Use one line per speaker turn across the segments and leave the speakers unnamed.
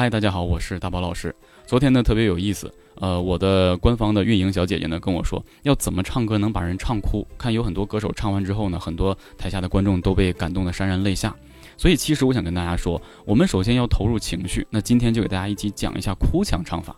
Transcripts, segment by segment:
嗨，大家好，我是大宝老师。昨天呢特别有意思，呃，我的官方的运营小姐姐呢跟我说，要怎么唱歌能把人唱哭？看有很多歌手唱完之后呢，很多台下的观众都被感动得潸然泪下。所以其实我想跟大家说，我们首先要投入情绪。那今天就给大家一起讲一下哭腔唱法。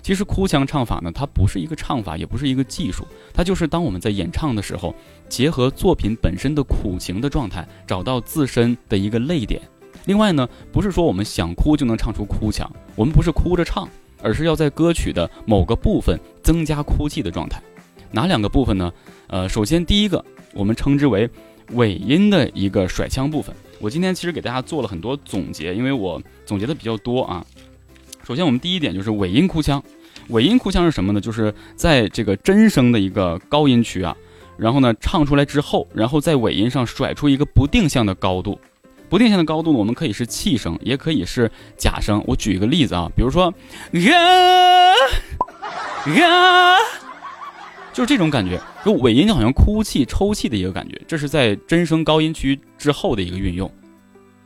其实哭腔唱法呢，它不是一个唱法，也不是一个技术，它就是当我们在演唱的时候，结合作品本身的苦情的状态，找到自身的一个泪点。另外呢，不是说我们想哭就能唱出哭腔，我们不是哭着唱，而是要在歌曲的某个部分增加哭泣的状态。哪两个部分呢？呃，首先第一个，我们称之为尾音的一个甩腔部分。我今天其实给大家做了很多总结，因为我总结的比较多啊。首先，我们第一点就是尾音哭腔。尾音哭腔是什么呢？就是在这个真声的一个高音区啊，然后呢唱出来之后，然后在尾音上甩出一个不定向的高度。不定向的高度呢，我们可以是气声，也可以是假声。我举一个例子啊，比如说，啊啊，就是这种感觉，就尾音就好像哭泣、抽泣的一个感觉。这是在真声高音区之后的一个运用。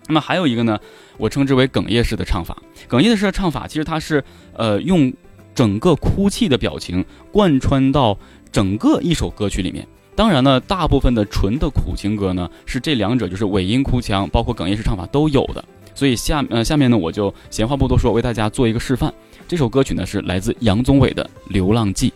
那么还有一个呢，我称之为哽咽式的唱法。哽咽式的唱法其实它是呃用整个哭泣的表情贯穿到整个一首歌曲里面。当然呢，大部分的纯的苦情歌呢，是这两者就是尾音哭腔，包括哽咽式唱法都有的。所以下呃下面呢，我就闲话不多说，为大家做一个示范。这首歌曲呢是来自杨宗纬的《流浪记》。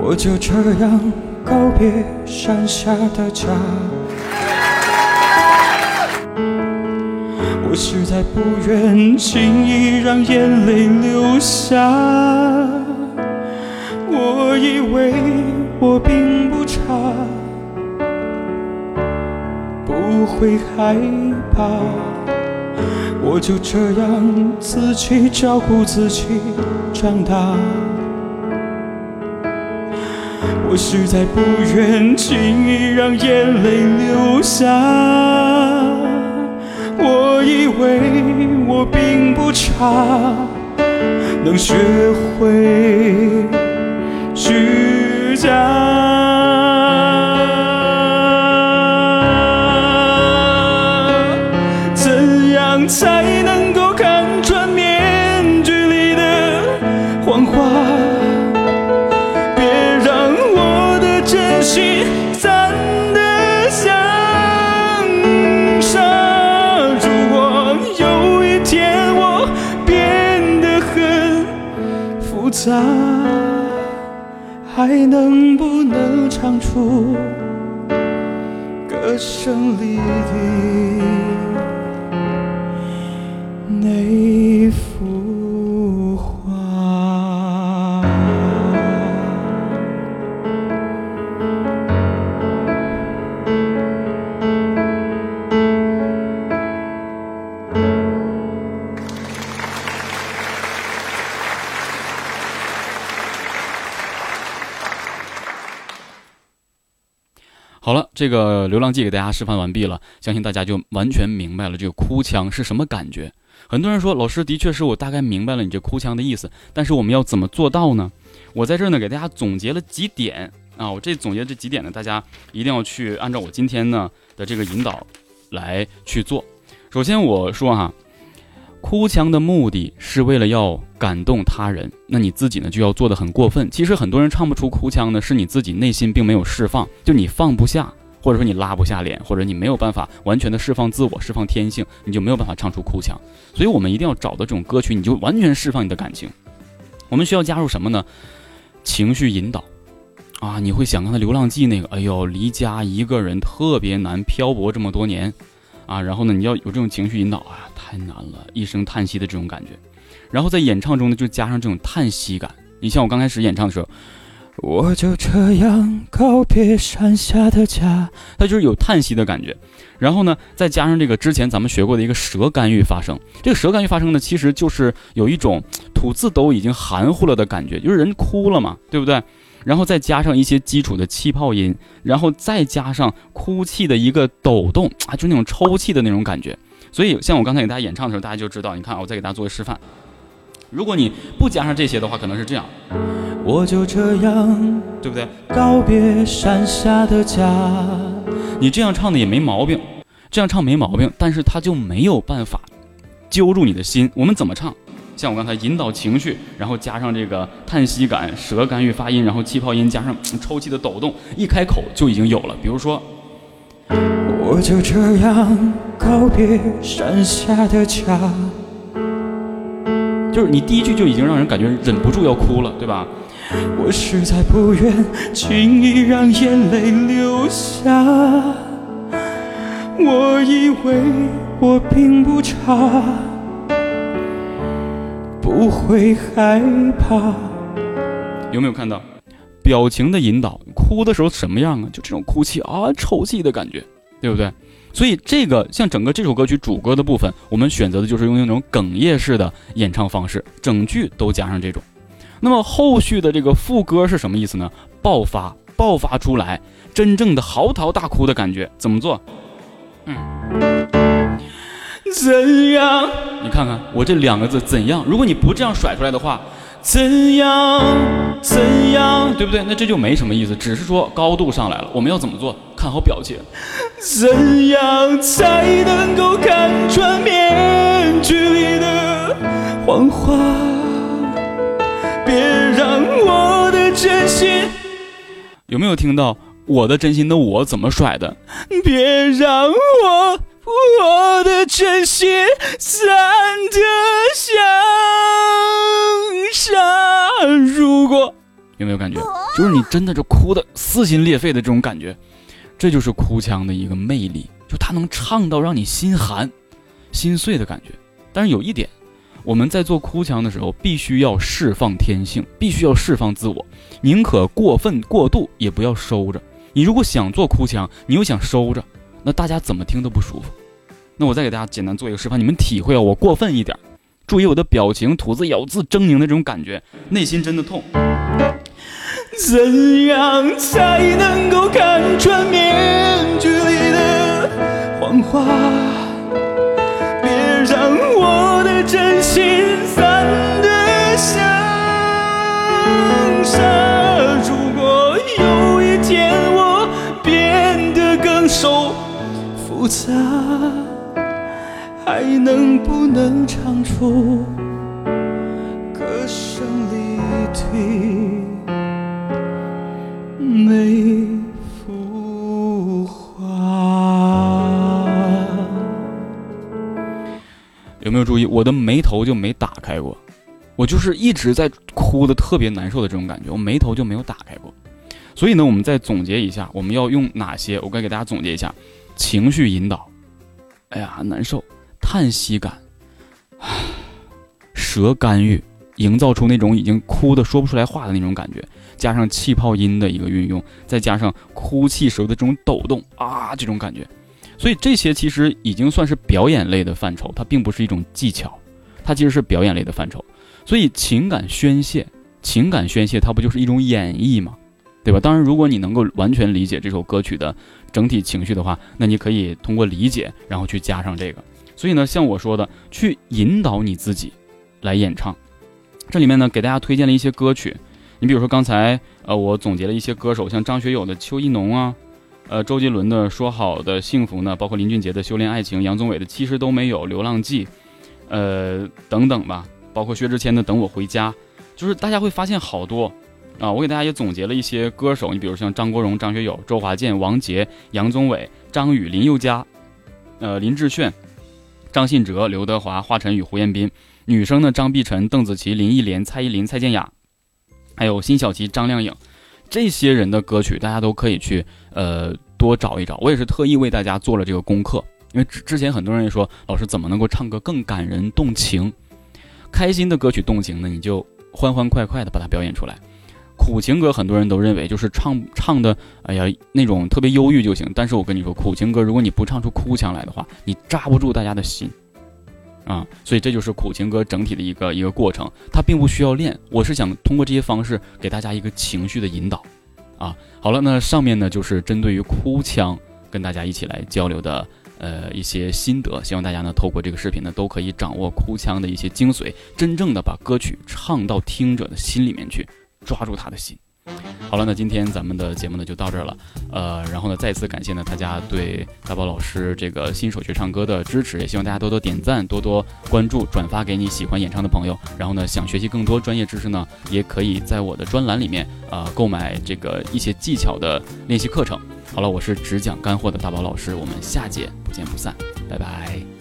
我就这样告别山下的家。我实在不愿轻易让眼泪流下。我以为我并不差，不会害怕。我就这样自己照顾自己长大。我实在不愿轻易让眼泪流下。我以为我并不差，能学会虚假。怎样才复杂，还能不能唱出歌声里的
这个《流浪记》给大家示范完毕了，相信大家就完全明白了这个哭腔是什么感觉。很多人说，老师的确是我大概明白了你这哭腔的意思，但是我们要怎么做到呢？我在这儿呢给大家总结了几点啊，我这总结这几点呢，大家一定要去按照我今天呢的这个引导来去做。首先我说哈，哭腔的目的是为了要感动他人，那你自己呢就要做的很过分。其实很多人唱不出哭腔呢，是你自己内心并没有释放，就你放不下，或者说你拉不下脸，或者你没有办法完全的释放自我、释放天性，你就没有办法唱出哭腔。所以我们一定要找到这种歌曲，你就完全释放你的感情。我们需要加入什么呢？情绪引导啊！你会想刚才《流浪记》那个，哎呦，离家一个人特别难，漂泊这么多年啊，然后呢，你要有这种情绪引导啊，太难了，一声叹息的这种感觉。然后在演唱中呢，就加上这种叹息感。你像我刚开始演唱的时候，
我就这样告别山下的家。
它就是有叹息的感觉。然后呢，再加上这个之前咱们学过的一个舌干预发声，这个舌干预发声呢，其实就是有一种吐字都已经含糊了的感觉，就是人哭了嘛，对不对？然后再加上一些基础的气泡音，然后再加上哭泣的一个抖动啊，就那种抽泣的那种感觉。所以像我刚才给大家演唱的时候，大家就知道，你看，我再给大家做个示范。如果你不加上这些的话，可能是这样。
我就这样
对不对？
告别山下的家。
你这样唱的也没毛病，这样唱没毛病，但是他就没有办法揪住你的心。我们怎么唱？像我刚才引导情绪，然后加上这个叹息感、舌干预发音，然后气泡音加上抽气的抖动，一开口就已经有了。比如说，
我就这样告别山下的家。
就是你第一句就已经让人感觉忍不住要哭了，对吧？
我实在不愿轻易让眼泪流下。我以为我并不差，不会害怕。
有没有看到表情的引导？哭的时候什么样啊？就这种哭泣啊，抽泣的感觉，对不对？所以这个像整个这首歌曲主歌的部分，我们选择的就是用那种哽咽式的演唱方式，整句都加上这种。那么后续的这个副歌是什么意思呢？爆发，爆发出来，真正的嚎啕大哭的感觉，怎么做？嗯，
怎样？
你看看我这两个字怎样？如果你不这样甩出来的话。
怎样？怎样？
对不对？那这就没什么意思，只是说高度上来了。我们要怎么做？看好表情。
怎样才能够看穿面具里的谎话？别让我的真心……
有没有听到我的真心的我怎么甩的？
别让我我的真心散得像。沙，如果
有没有感觉？就是你真的就哭的撕心裂肺的这种感觉，这就是哭腔的一个魅力，就它能唱到让你心寒、心碎的感觉。但是有一点，我们在做哭腔的时候，必须要释放天性，必须要释放自我，宁可过分过度，也不要收着。你如果想做哭腔，你又想收着，那大家怎么听都不舒服。那我再给大家简单做一个示范，你们体会啊，我过分一点。注意我的表情，吐字咬字狰狞的这种感觉，内心真的痛。
怎样才能够看穿面具里的谎话？真心散得像沙。如果有一天我变得更瘦复杂。还能不能唱出歌声里的
有没有注意我的眉头就没打开过？我就是一直在哭的特别难受的这种感觉，我眉头就没有打开过。所以呢，我们再总结一下，我们要用哪些？我该给大家总结一下：情绪引导。哎呀，难受。叹息感，舌干预，营造出那种已经哭的说不出来话的那种感觉，加上气泡音的一个运用，再加上哭泣时候的这种抖动啊，这种感觉，所以这些其实已经算是表演类的范畴，它并不是一种技巧，它其实是表演类的范畴。所以情感宣泄，情感宣泄，它不就是一种演绎吗？对吧？当然，如果你能够完全理解这首歌曲的整体情绪的话，那你可以通过理解，然后去加上这个。所以呢，像我说的，去引导你自己来演唱。这里面呢，给大家推荐了一些歌曲。你比如说刚才，呃，我总结了一些歌手，像张学友的《秋意浓》啊，呃，周杰伦的《说好的幸福》呢，包括林俊杰的《修炼爱情》，杨宗纬的《其实都没有》，《流浪记》，呃，等等吧，包括薛之谦的《等我回家》，就是大家会发现好多啊。我给大家也总结了一些歌手，你比如像张国荣、张学友、周华健、王杰、杨宗纬、张宇、林宥嘉，呃，林志炫。张信哲、刘德华、华晨宇、胡彦斌，女生呢？张碧晨、邓紫棋、林忆莲、蔡依林、蔡健雅，还有辛晓琪、张靓颖，这些人的歌曲大家都可以去呃多找一找。我也是特意为大家做了这个功课，因为之之前很多人也说老师怎么能够唱歌更感人动情？开心的歌曲动情呢，你就欢欢快快的把它表演出来。苦情歌很多人都认为就是唱唱的，哎呀那种特别忧郁就行。但是我跟你说，苦情歌如果你不唱出哭腔来的话，你扎不住大家的心，啊，所以这就是苦情歌整体的一个一个过程，它并不需要练。我是想通过这些方式给大家一个情绪的引导，啊，好了，那上面呢就是针对于哭腔跟大家一起来交流的呃一些心得，希望大家呢透过这个视频呢都可以掌握哭腔的一些精髓，真正的把歌曲唱到听者的心里面去。抓住他的心。好了，那今天咱们的节目呢就到这儿了，呃，然后呢再次感谢呢大家对大宝老师这个新手学唱歌的支持，也希望大家多多点赞、多多关注、转发给你喜欢演唱的朋友。然后呢，想学习更多专业知识呢，也可以在我的专栏里面啊购买这个一些技巧的练习课程。好了，我是只讲干货的大宝老师，我们下节不见不散，拜拜。